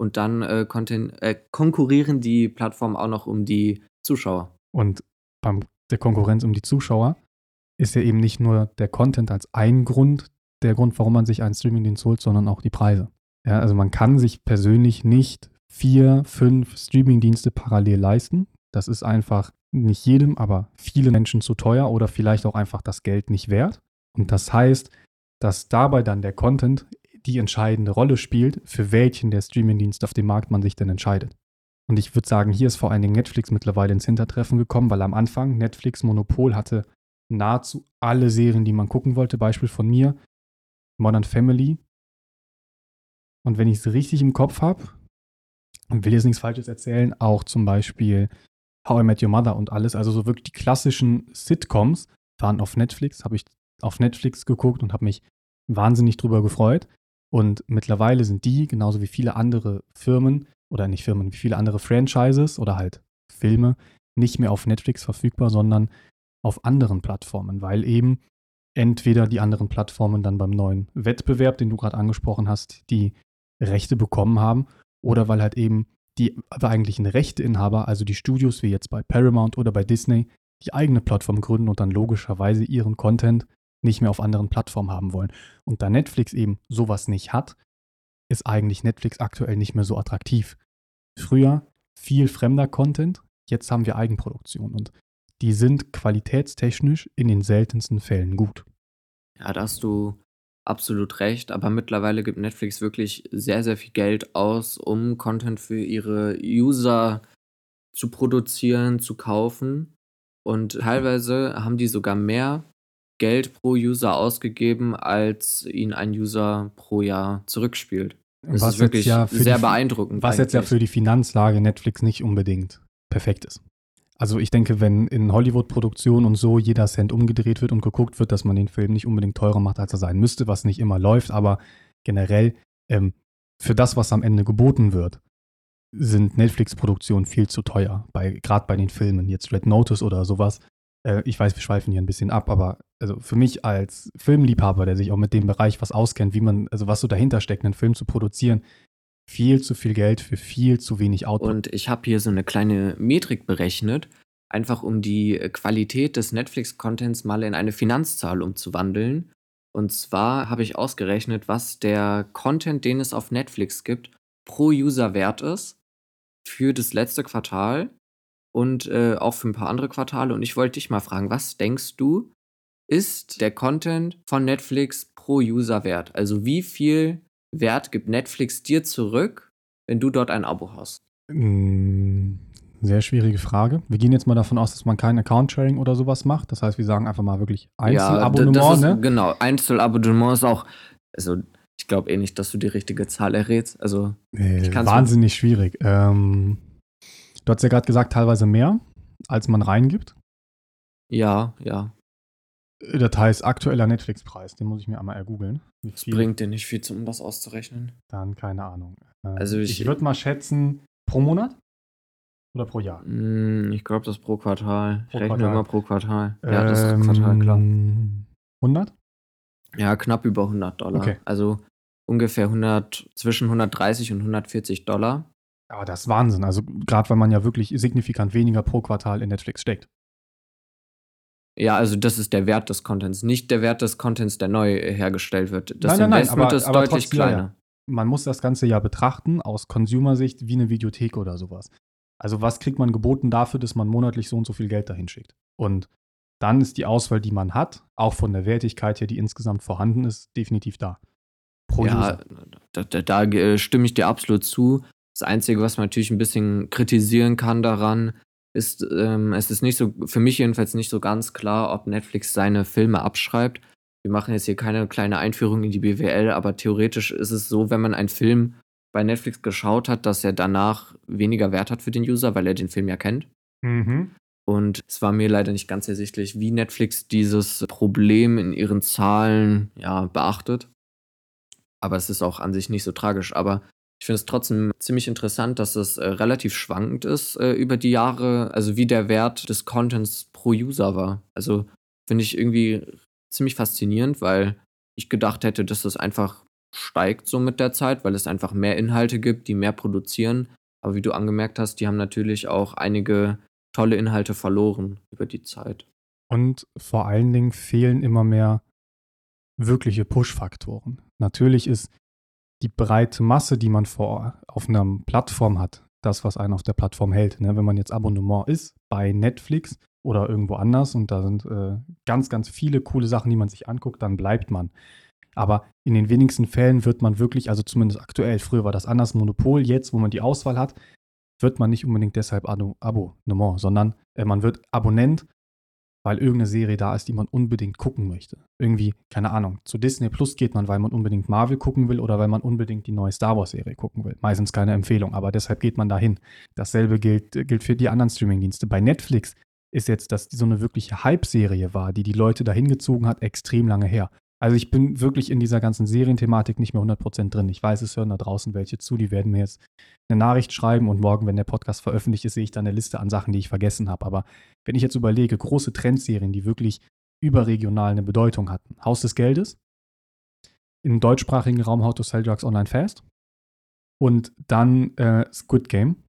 und dann äh, Content, äh, konkurrieren die Plattformen auch noch um die Zuschauer. Und beim der Konkurrenz um die Zuschauer ist ja eben nicht nur der Content als ein Grund, der Grund, warum man sich einen Streamingdienst holt, sondern auch die Preise. Ja, also man kann sich persönlich nicht vier, fünf Streamingdienste parallel leisten. Das ist einfach nicht jedem, aber vielen Menschen zu teuer oder vielleicht auch einfach das Geld nicht wert. Und das heißt, dass dabei dann der Content die entscheidende Rolle spielt, für welchen der Streamingdienst auf dem Markt man sich denn entscheidet. Und ich würde sagen, hier ist vor allen Dingen Netflix mittlerweile ins Hintertreffen gekommen, weil am Anfang Netflix Monopol hatte nahezu alle Serien, die man gucken wollte. Beispiel von mir, Modern Family. Und wenn ich es richtig im Kopf habe, und will jetzt nichts Falsches erzählen, auch zum Beispiel How I Met Your Mother und alles, also so wirklich die klassischen Sitcoms waren auf Netflix, habe ich auf Netflix geguckt und habe mich wahnsinnig drüber gefreut. Und mittlerweile sind die, genauso wie viele andere Firmen, oder nicht Firmen, wie viele andere Franchises oder halt Filme, nicht mehr auf Netflix verfügbar, sondern auf anderen Plattformen, weil eben entweder die anderen Plattformen dann beim neuen Wettbewerb, den du gerade angesprochen hast, die Rechte bekommen haben oder weil halt eben die eigentlichen Rechteinhaber, also die Studios wie jetzt bei Paramount oder bei Disney, die eigene Plattform gründen und dann logischerweise ihren Content nicht mehr auf anderen Plattformen haben wollen. Und da Netflix eben sowas nicht hat, ist eigentlich Netflix aktuell nicht mehr so attraktiv. Früher viel fremder Content, jetzt haben wir Eigenproduktion und die sind qualitätstechnisch in den seltensten Fällen gut. Ja, da hast du absolut recht, aber mittlerweile gibt Netflix wirklich sehr, sehr viel Geld aus, um Content für ihre User zu produzieren, zu kaufen. Und teilweise haben die sogar mehr Geld pro User ausgegeben, als ihnen ein User pro Jahr zurückspielt. Das was ist wirklich ja sehr die, beeindruckend. Was jetzt ja eigentlich. für die Finanzlage Netflix nicht unbedingt perfekt ist. Also ich denke, wenn in Hollywood-Produktionen und so jeder Cent umgedreht wird und geguckt wird, dass man den Film nicht unbedingt teurer macht, als er sein müsste, was nicht immer läuft, aber generell ähm, für das, was am Ende geboten wird, sind Netflix-Produktionen viel zu teuer. Gerade bei den Filmen, jetzt Red Notice oder sowas. Äh, ich weiß, wir schweifen hier ein bisschen ab, aber also für mich als Filmliebhaber, der sich auch mit dem Bereich was auskennt, wie man, also was so dahinter steckt, einen Film zu produzieren, viel zu viel Geld für viel zu wenig Output. Und ich habe hier so eine kleine Metrik berechnet, einfach um die Qualität des Netflix-Contents mal in eine Finanzzahl umzuwandeln. Und zwar habe ich ausgerechnet, was der Content, den es auf Netflix gibt, pro User wert ist für das letzte Quartal und äh, auch für ein paar andere Quartale. Und ich wollte dich mal fragen, was denkst du, ist der Content von Netflix pro User wert? Also wie viel Wert gibt Netflix dir zurück, wenn du dort ein Abo hast? Mm, Sehr schwierige Frage. Wir gehen jetzt mal davon aus, dass man kein Account-Sharing oder sowas macht. Das heißt, wir sagen einfach mal wirklich Ja, Einzelabonnement, ist, ne? genau, Einzelabonnement ist auch, also ich glaube eh nicht, dass du die richtige Zahl errätst. Also Äh, wahnsinnig schwierig. Ähm, du hast ja gerade gesagt, teilweise mehr, als man reingibt. ja, ja, Das heißt, aktueller Netflix-Preis, den muss ich mir einmal ergoogeln. Viel? bringt dir nicht viel, um das auszurechnen. Dann keine Ahnung. Ähm, Also ich ich- würde mal schätzen, pro Monat oder pro Jahr? Hm, ich glaube, das pro Quartal. Pro ich rechne Quartal. immer pro Quartal. Ja, das ist Quartal, klar. Ähm, 100? Ja, knapp über 100 Dollar. Okay. Also ungefähr 100, zwischen 130 und 140 Dollar. Aber das ist Wahnsinn. Also gerade weil man ja wirklich signifikant weniger pro Quartal in Netflix steckt. Ja, also das ist der Wert des Contents, nicht der Wert des Contents, der neu hergestellt wird. Das Nein, nein, nein, aber- ist aber deutlich trotzdem, ja, ja. kleiner. Man muss das Ganze ja betrachten aus Consumer-Sicht wie eine Videothek oder sowas. Also was kriegt man geboten dafür, dass man monatlich so und so viel Geld dahin schickt? Und dann ist die Auswahl, die man hat, auch von der Wertigkeit her, die insgesamt vorhanden ist, definitiv da. Pro Ja, da, da, da äh, stimme ich dir absolut zu. Einzige, was man natürlich ein bisschen kritisieren kann daran, ist, ähm, es ist nicht so, für mich jedenfalls nicht so ganz klar, ob Netflix seine Filme abschreibt. Wir machen jetzt hier keine kleine Einführung in die BWL, aber theoretisch ist es so, wenn man einen Film bei Netflix geschaut hat, dass er danach weniger Wert hat für den User, weil er den Film ja kennt. Mhm. Und es war mir leider nicht ganz ersichtlich, wie Netflix dieses Problem in ihren Zahlen ja, beachtet. Aber es ist auch an sich nicht so tragisch. Aber ich finde es trotzdem ziemlich interessant, dass es äh, relativ schwankend ist äh, über die Jahre, also wie der Wert des Contents pro User war. Also finde ich irgendwie ziemlich faszinierend, weil ich gedacht hätte, dass das einfach steigt so mit der Zeit, weil es einfach mehr Inhalte gibt, die mehr produzieren. Aber wie du angemerkt hast, die haben natürlich auch einige tolle Inhalte verloren über die Zeit. Und vor allen Dingen fehlen immer mehr wirkliche Push-Faktoren. Natürlich ist die breite Masse, die man vor, auf einer Plattform hat, das, was einen auf der Plattform hält. Ne? Wenn man jetzt Abonnement ist bei Netflix oder irgendwo anders und da sind äh, ganz, ganz viele coole Sachen, die man sich anguckt, dann bleibt man. Aber in den wenigsten Fällen wird man wirklich, also zumindest aktuell, früher war das anders, Monopol, jetzt, wo man die Auswahl hat, wird man nicht unbedingt deshalb Abo- Abonnement, sondern äh, man wird Abonnent weil irgendeine Serie da ist, die man unbedingt gucken möchte. Irgendwie, keine Ahnung, zu Disney Plus geht man, weil man unbedingt Marvel gucken will oder weil man unbedingt die neue Star Wars-Serie gucken will. Meistens keine Empfehlung, aber deshalb geht man dahin. Dasselbe gilt, gilt für die anderen Streaming-Dienste. Bei Netflix ist jetzt, dass so eine wirkliche Hype-Serie war, die die Leute dahin gezogen hat, extrem lange her. Also ich bin wirklich in dieser ganzen Serienthematik nicht mehr 100% drin. Ich weiß, es hören da draußen welche zu, die werden mir jetzt eine Nachricht schreiben und morgen, wenn der Podcast veröffentlicht ist, sehe ich dann eine Liste an Sachen, die ich vergessen habe. Aber wenn ich jetzt überlege, große Trendserien, die wirklich überregional eine Bedeutung hatten. Haus des Geldes, im deutschsprachigen Raum How to Sell Drugs Online Fast und dann äh, Squid Game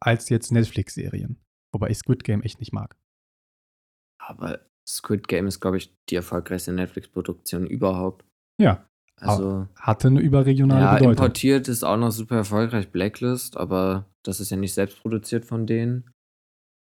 als jetzt Netflix-Serien. Wobei ich Squid Game echt nicht mag. Aber Squid Game ist, glaube ich, die erfolgreichste Netflix-Produktion überhaupt. Ja. Also hatte eine überregionale ja, Bedeutung. Importiert ist auch noch super erfolgreich Blacklist, aber das ist ja nicht selbst produziert von denen.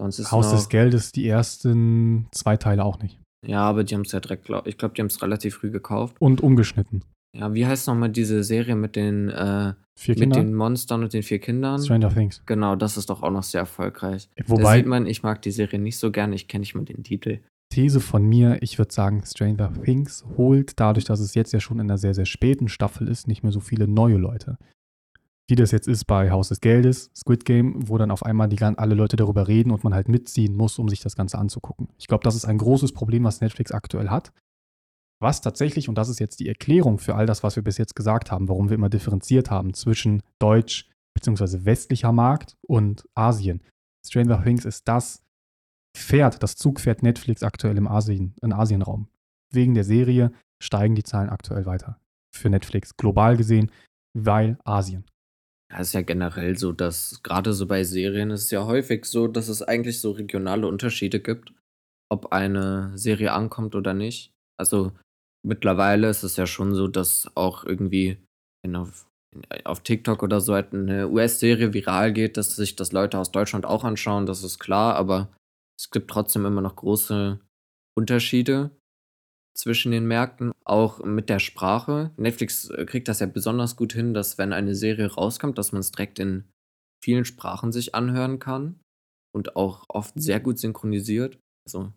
Haus des Geldes die ersten zwei Teile auch nicht. Ja, aber die haben es ja direkt, glaub, ich glaube, die haben es relativ früh gekauft. Und umgeschnitten. Ja, wie heißt nochmal diese Serie mit den, äh, vier mit den Monstern und den vier Kindern? Stranger Things. Genau, das ist doch auch noch sehr erfolgreich. Wobei, da sieht man, ich mag die Serie nicht so gerne, ich kenne nicht mal den Titel. These von mir, ich würde sagen, Stranger Things holt dadurch, dass es jetzt ja schon in einer sehr, sehr späten Staffel ist, nicht mehr so viele neue Leute. Wie das jetzt ist bei Haus des Geldes, Squid Game, wo dann auf einmal die, alle Leute darüber reden und man halt mitziehen muss, um sich das Ganze anzugucken. Ich glaube, das ist ein großes Problem, was Netflix aktuell hat. Was tatsächlich, und das ist jetzt die Erklärung für all das, was wir bis jetzt gesagt haben, warum wir immer differenziert haben zwischen Deutsch bzw. westlicher Markt und Asien. Stranger Things ist das Pferd, das Zugpferd Netflix aktuell im Asien, im Asienraum. Wegen der Serie steigen die Zahlen aktuell weiter. Für Netflix global gesehen, weil Asien. Ja, ist ja generell so, dass gerade so bei Serien ist es ja häufig so, dass es eigentlich so regionale Unterschiede gibt, ob eine Serie ankommt oder nicht. Also mittlerweile ist es ja schon so, dass auch irgendwie auf, auf TikTok oder so halt eine US-Serie viral geht, dass sich das Leute aus Deutschland auch anschauen, das ist klar, aber es gibt trotzdem immer noch große Unterschiede zwischen den Märkten, auch mit der Sprache. Netflix äh, kriegt das ja besonders gut hin, dass wenn eine Serie rauskommt, dass man es direkt in vielen Sprachen sich anhören kann und auch oft sehr gut synchronisiert. Also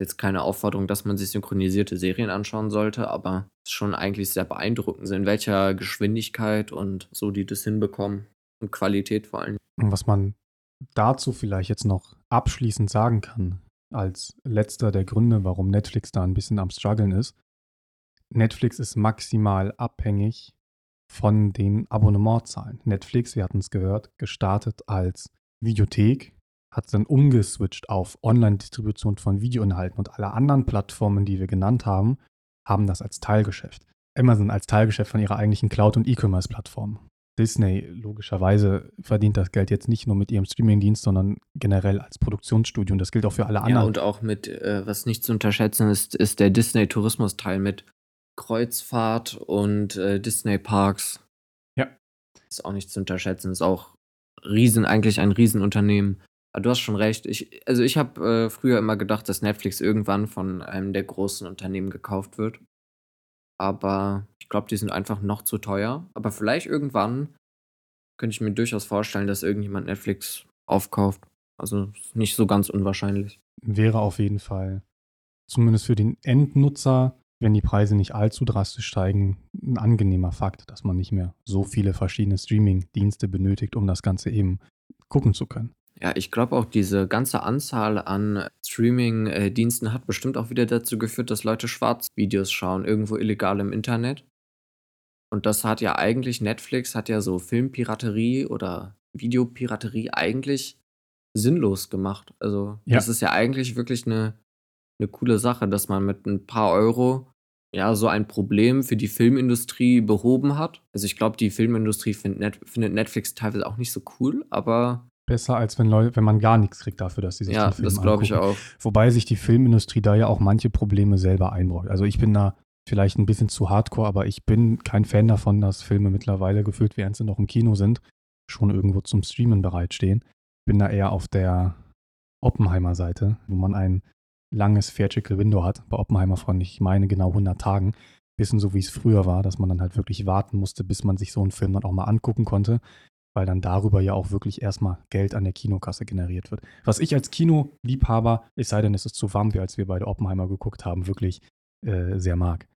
jetzt keine Aufforderung, dass man sich synchronisierte Serien anschauen sollte, aber schon eigentlich sehr beeindruckend, in welcher Geschwindigkeit und so die das hinbekommen und Qualität vor allem. Was man dazu vielleicht jetzt noch abschließend sagen kann, als letzter der Gründe, warum Netflix da ein bisschen am struggeln ist, Netflix ist maximal abhängig von den Abonnementzahlen. Netflix, wir hatten es gehört, gestartet als Videothek, hat dann umgeswitcht auf Online-Distribution von Videoinhalten und alle anderen Plattformen, die wir genannt haben, haben das als Teilgeschäft. Amazon als Teilgeschäft von ihrer eigentlichen Cloud- und E-Commerce-Plattform. Disney logischerweise verdient das Geld jetzt nicht nur mit ihrem Streamingdienst, sondern generell als Produktionsstudio. Und das gilt auch für alle anderen. Ja, und auch mit, äh, was nicht zu unterschätzen ist, ist der Disney-Tourismus-Teil mit Kreuzfahrt und äh, Disney-Parks. Ja. Ist auch nicht zu unterschätzen. Ist auch riesen, eigentlich ein Riesenunternehmen. Aber du hast schon recht. Ich, also ich habe äh, früher immer gedacht, dass Netflix irgendwann von einem der großen Unternehmen gekauft wird. Aber glaube, die sind einfach noch zu teuer. Aber vielleicht irgendwann könnte ich mir durchaus vorstellen, dass irgendjemand Netflix aufkauft. Also nicht so ganz unwahrscheinlich. Wäre auf jeden Fall, zumindest für den Endnutzer, wenn die Preise nicht allzu drastisch steigen, ein angenehmer Fakt, dass man nicht mehr so viele verschiedene Streaming-Dienste benötigt, um das Ganze eben gucken zu können. Ja, ich glaube auch, diese ganze Anzahl an Streaming-Diensten hat bestimmt auch wieder dazu geführt, dass Leute Schwarzvideos schauen, irgendwo illegal im Internet. Und das hat ja eigentlich Netflix hat ja so Filmpiraterie oder Videopiraterie eigentlich sinnlos gemacht. Also, Ja. das ist ja eigentlich wirklich eine 'ne coole Sache, dass man mit ein paar Euro, ja, so ein Problem für die Filmindustrie behoben hat. Also, ich glaube, die Filmindustrie findet Net findet Netflix teilweise auch nicht so cool, aber Besser als wenn Leu wenn man gar nichts kriegt dafür, dass sie sich Ja, den Film das glaube ich auch. Wobei sich die Filmindustrie da ja auch manche Probleme selber einbrockt. Also, ich bin da vielleicht ein bisschen zu hardcore, aber ich bin kein Fan davon, dass Filme mittlerweile gefühlt, während sie noch im Kino sind, schon irgendwo zum Streamen bereitstehen. Ich bin da eher auf der Oppenheimer-Seite, wo man ein langes Theatrical Window hat. Bei Oppenheimer von, ich meine, genau 100 Tagen. Bisschen so, wie es früher war, dass man dann halt wirklich warten musste, bis man sich so einen Film dann auch mal angucken konnte. Weil dann darüber ja auch wirklich erstmal Geld an der Kinokasse generiert wird. Was ich als Kinoliebhaber, es sei denn, es ist zu warm, wie als wir beide Oppenheimer geguckt haben, wirklich äh, sehr mag.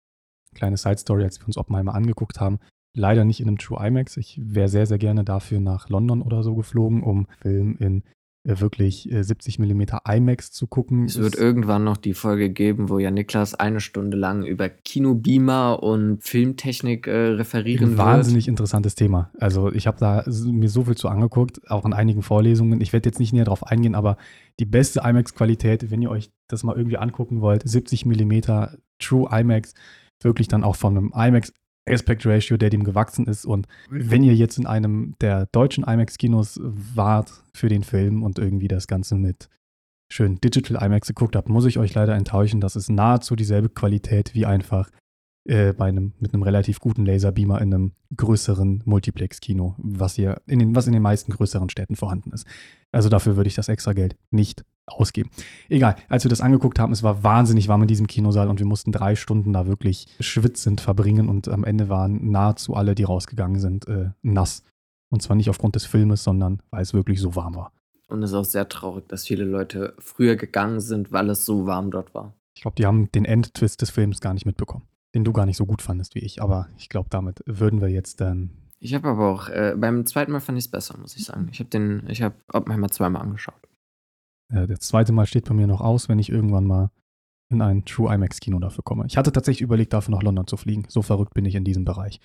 Kleine Side Story, als wir uns Oppenheimer angeguckt haben, leider nicht in einem True IMAX. Ich wäre sehr, sehr gerne dafür nach London oder so geflogen, um Film in wirklich 70 mm IMAX zu gucken. Es wird irgendwann noch die Folge geben, wo ja Niklas eine Stunde lang über Kinobeamer und Filmtechnik äh, referieren wird. Wahnsinnig interessantes Thema. Also ich habe da mir so viel zu angeguckt, auch in einigen Vorlesungen. Ich werde jetzt nicht näher darauf eingehen, aber die beste IMAX-Qualität, wenn ihr euch das mal irgendwie angucken wollt, 70 mm True IMAX, wirklich dann auch von einem IMAX Aspect Ratio, der dem gewachsen ist. Und wenn ihr jetzt in einem der deutschen IMAX-Kinos wart für den Film und irgendwie das Ganze mit schön Digital IMAX geguckt habt, muss ich euch leider enttäuschen. Das ist nahezu dieselbe Qualität wie einfach äh, bei einem, mit einem relativ guten Laserbeamer in einem größeren Multiplex-Kino, was, in den, was in den meisten größeren Städten vorhanden ist. Also dafür würde ich das extra Geld nicht ausgeben. Egal, als wir das angeguckt haben, es war wahnsinnig warm in diesem Kinosaal und wir mussten drei Stunden da wirklich schwitzend verbringen und am Ende waren nahezu alle, die rausgegangen sind, äh, nass. Und zwar nicht aufgrund des Filmes, sondern weil es wirklich so warm war. Und es ist auch sehr traurig, dass viele Leute früher gegangen sind, weil es so warm dort war. Ich glaube, die haben den Endtwist des Films gar nicht mitbekommen den du gar nicht so gut fandest wie ich. Aber ich glaube, damit würden wir jetzt dann. Ich habe aber auch, äh, beim zweiten Mal fand ich es besser, muss ich sagen. Ich habe den, ich habe Oppenheimer zweimal angeschaut. Äh, das zweite Mal steht bei mir noch aus, wenn ich irgendwann mal in ein True IMAX-Kino dafür komme. Ich hatte tatsächlich überlegt, dafür nach London zu fliegen. So verrückt bin ich in diesem Bereich.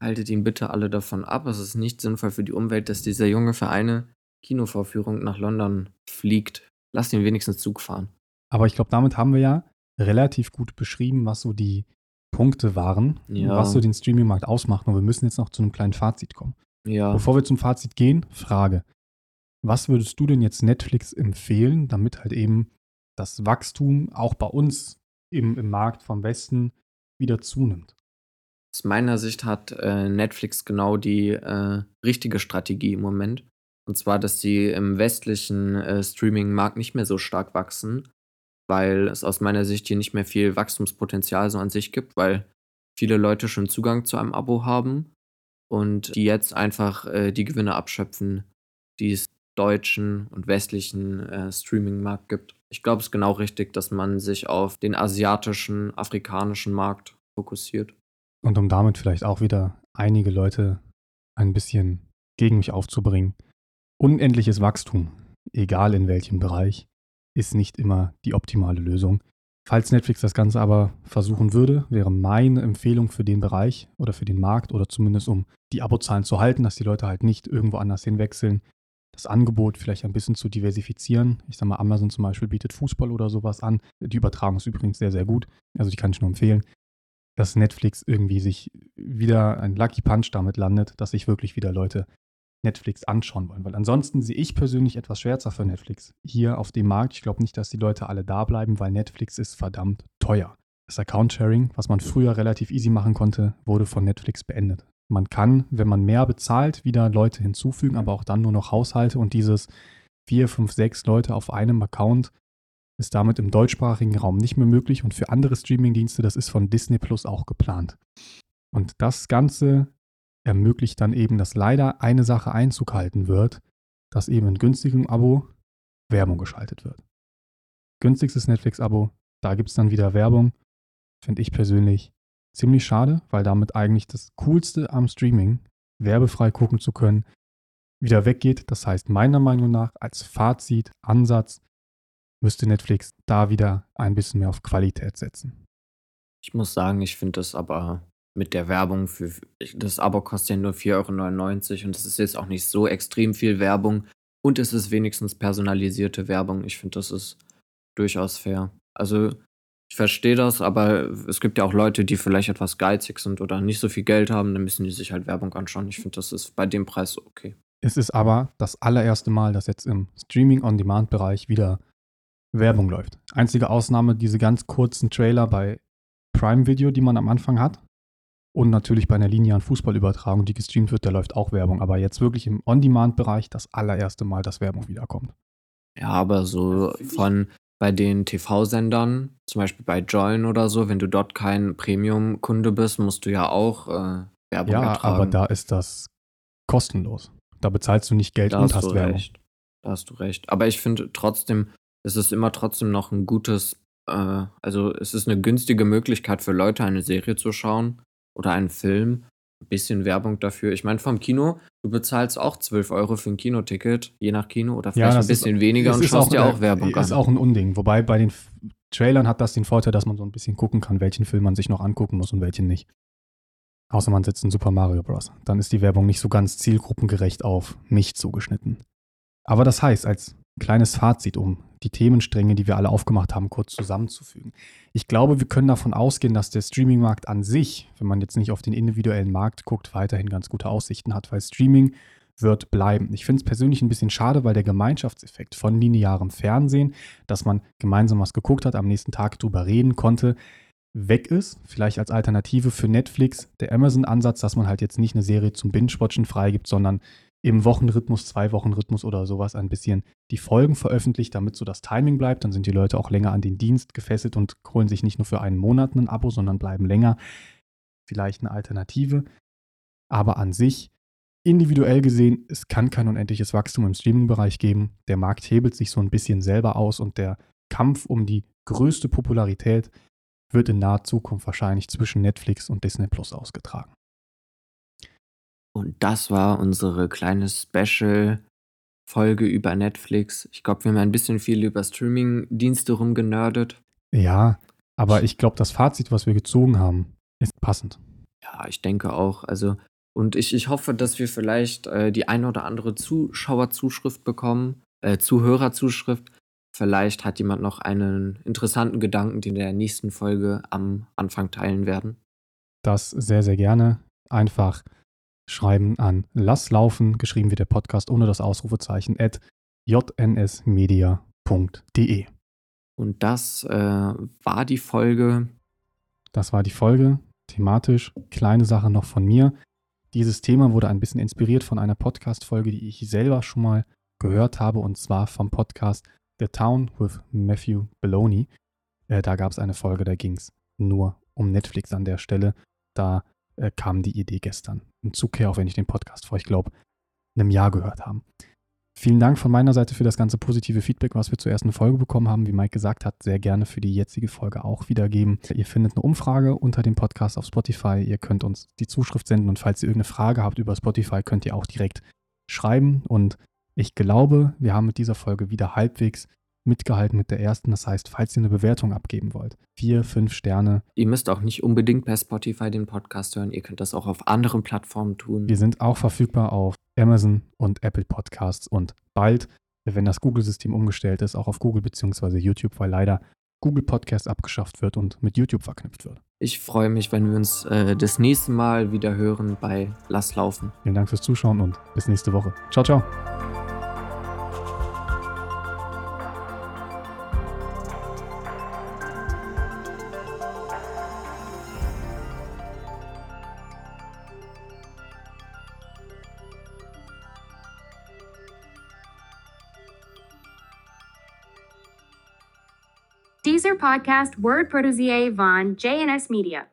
Haltet ihn bitte alle davon ab. Es ist nicht sinnvoll für die Umwelt, dass dieser Junge für eine Kinovorführung nach London fliegt. Lasst ihn wenigstens Zug fahren. Aber ich glaube, damit haben wir ja relativ gut beschrieben, was so die Punkte waren, ja. was so den Streaming-Markt ausmacht. Und wir müssen jetzt noch zu einem kleinen Fazit kommen. Ja. Bevor wir zum Fazit gehen, Frage. Was würdest du denn jetzt Netflix empfehlen, damit halt eben das Wachstum auch bei uns im, im Markt vom Westen wieder zunimmt? Aus meiner Sicht hat äh, Netflix genau die äh, richtige Strategie im Moment. Und zwar, dass sie im westlichen äh, Streaming-Markt nicht mehr so stark wachsen, weil es aus meiner Sicht hier nicht mehr viel Wachstumspotenzial so an sich gibt, weil viele Leute schon Zugang zu einem Abo haben und die jetzt einfach äh, die Gewinne abschöpfen, die es deutschen und westlichen äh, Streaming-Markt gibt. Ich glaube, es ist genau richtig, dass man sich auf den asiatischen, afrikanischen Markt fokussiert. Und um damit vielleicht auch wieder einige Leute ein bisschen gegen mich aufzubringen. Unendliches Wachstum, egal in welchem Bereich, ist nicht immer die optimale Lösung. Falls Netflix das Ganze aber versuchen würde, wäre meine Empfehlung für den Bereich oder für den Markt oder zumindest um die Abozahlen zu halten, dass die Leute halt nicht irgendwo anders hinwechseln, das Angebot vielleicht ein bisschen zu diversifizieren. Ich sage mal, Amazon zum Beispiel bietet Fußball oder sowas an. Die Übertragung ist übrigens sehr, sehr gut. Also die kann ich nur empfehlen, dass Netflix irgendwie sich wieder ein Lucky Punch damit landet, dass sich wirklich wieder Leute Netflix anschauen wollen. Weil ansonsten sehe ich persönlich etwas schwärzer für Netflix hier auf dem Markt. Ich glaube nicht, dass die Leute alle da bleiben, weil Netflix ist verdammt teuer. Das Account-Sharing, was man früher relativ easy machen konnte, wurde von Netflix beendet. Man kann, wenn man mehr bezahlt, wieder Leute hinzufügen, aber auch dann nur noch Haushalte und dieses vier, fünf, sechs Leute auf einem Account ist damit im deutschsprachigen Raum nicht mehr möglich und für andere Streamingdienste, das ist von Disney Plus auch geplant. Und das Ganze ermöglicht dann eben, dass leider eine Sache Einzug halten wird, dass eben in günstigem Abo Werbung geschaltet wird. Günstigstes Netflix-Abo, da gibt es dann wieder Werbung. Finde ich persönlich ziemlich schade, weil damit eigentlich das Coolste am Streaming, werbefrei gucken zu können, wieder weggeht. Das heißt, meiner Meinung nach, als Fazit, Ansatz, müsste Netflix da wieder ein bisschen mehr auf Qualität setzen. Ich muss sagen, ich finde das aber mit der Werbung für das Abo kostet ja nur 4,99 Euro und es ist jetzt auch nicht so extrem viel Werbung und es ist wenigstens personalisierte Werbung. Ich finde, das ist durchaus fair. Also ich verstehe das, aber es gibt ja auch Leute, die vielleicht etwas geizig sind oder nicht so viel Geld haben, dann müssen die sich halt Werbung anschauen. Ich finde, das ist bei dem Preis okay. Es ist aber das allererste Mal, dass jetzt im Streaming-on-Demand-Bereich wieder Werbung läuft. Einzige Ausnahme diese ganz kurzen Trailer bei Prime Video, die man am Anfang hat. Und natürlich bei einer linearen Fußballübertragung, die gestreamt wird, da läuft auch Werbung. Aber jetzt wirklich im On-Demand-Bereich das allererste Mal, dass Werbung wiederkommt. Ja, aber so von bei den TV-Sendern, zum Beispiel bei Join oder so, wenn du dort kein Premium-Kunde bist, musst du ja auch äh, Werbung ja, ertragen. Ja, aber da ist das kostenlos. Da bezahlst du nicht Geld Da und hast hast du Werbung. recht. Da hast du recht. Aber ich finde trotzdem, es ist immer trotzdem noch ein gutes, äh, also es ist eine günstige Möglichkeit für Leute, eine Serie zu schauen oder einen Film. Ein bisschen Werbung dafür. Ich meine, vom Kino, du bezahlst auch 12 Euro für ein Kinoticket, je nach Kino oder vielleicht ein das ist- bisschen weniger und ist schaust dir auch Werbung Ist an. auch ein Unding. Wobei bei den Trailern hat das den Vorteil, dass man so ein bisschen gucken kann, welchen Film man sich noch angucken muss und welchen nicht. Außer man sitzt in Super Mario Bros. Dann ist die Werbung nicht so ganz zielgruppengerecht auf mich zugeschnitten. Aber das heißt, als kleines Fazit, um die Themenstränge, die wir alle aufgemacht haben, kurz zusammenzufügen. Ich glaube, wir können davon ausgehen, dass der Streaming-Markt an sich, wenn man jetzt nicht auf den individuellen Markt guckt, weiterhin ganz gute Aussichten hat, weil Streaming wird bleiben. Ich finde es persönlich ein bisschen schade, weil der Gemeinschaftseffekt von linearem Fernsehen, dass man gemeinsam was geguckt hat, am nächsten Tag drüber reden konnte, weg ist. Vielleicht als Alternative für Netflix der Amazon-Ansatz, dass man halt jetzt nicht eine Serie zum Binge-Watchen freigibt, sondern im Wochenrhythmus, zwei Wochenrhythmus oder sowas ein bisschen die Folgen veröffentlicht, damit so das Timing bleibt. Dann sind die Leute auch länger an den Dienst gefesselt und holen sich nicht nur für einen Monat ein Abo, sondern bleiben länger. Vielleicht eine Alternative. Aber an sich, individuell gesehen, es kann kein unendliches Wachstum im Streaming-Bereich geben. Der Markt hebelt sich so ein bisschen selber aus und der Kampf um die größte Popularität wird in naher Zukunft wahrscheinlich zwischen Netflix und Disney Plus ausgetragen. Und das war unsere kleine Special-Folge über Netflix. Ich glaube, wir haben ein bisschen viel über Streaming-Dienste rumgenördet. Ja, aber ich glaube, das Fazit, was wir gezogen haben, ist passend. Ja, ich denke auch. Also, und ich, ich hoffe, dass wir vielleicht äh, die eine oder andere Zuschauerzuschrift bekommen, äh, Zuhörerzuschrift. Vielleicht hat jemand noch einen interessanten Gedanken, den wir in der nächsten Folge am Anfang teilen werden. Das sehr, sehr gerne. Einfach schreiben an Lass laufen, geschrieben wie der Podcast ohne das Ausrufezeichen, at jnsmedia.de. Und das äh, war die Folge. Das war die Folge. Thematisch, kleine Sache noch von mir. Dieses Thema wurde ein bisschen inspiriert von einer Podcast-Folge, die ich selber schon mal gehört habe, und zwar vom Podcast The Town with Matthew Baloney. Äh, da gab es eine Folge, da ging es nur um Netflix an der Stelle. Da äh, kam die Idee gestern. Zug her, auch wenn ich den Podcast vor, ich glaube, einem Jahr gehört haben. Vielen Dank von meiner Seite für das ganze positive Feedback, was wir zur ersten Folge bekommen haben. Wie Mike gesagt hat, sehr gerne für die jetzige Folge auch wiedergeben. Ihr findet eine Umfrage unter dem Podcast auf Spotify. Ihr könnt uns die Zuschrift senden und falls ihr irgendeine Frage habt über Spotify, könnt ihr auch direkt schreiben. Und ich glaube, wir haben mit dieser Folge wieder halbwegs mitgehalten mit der ersten. Das heißt, falls ihr eine Bewertung abgeben wollt, vier, fünf Sterne. Ihr müsst auch nicht unbedingt per Spotify den Podcast hören. Ihr könnt das auch auf anderen Plattformen tun. Wir sind auch verfügbar auf Amazon und Apple Podcasts und bald, wenn das Google-System umgestellt ist, auch auf Google bzw. YouTube, weil leider Google Podcast abgeschafft wird und mit YouTube verknüpft wird. Ich freue mich, wenn wir uns äh, das nächste Mal wieder hören bei Lass laufen. Vielen Dank fürs Zuschauen und bis nächste Woche. Ciao, ciao. Podcast Word Protege von JNS Media.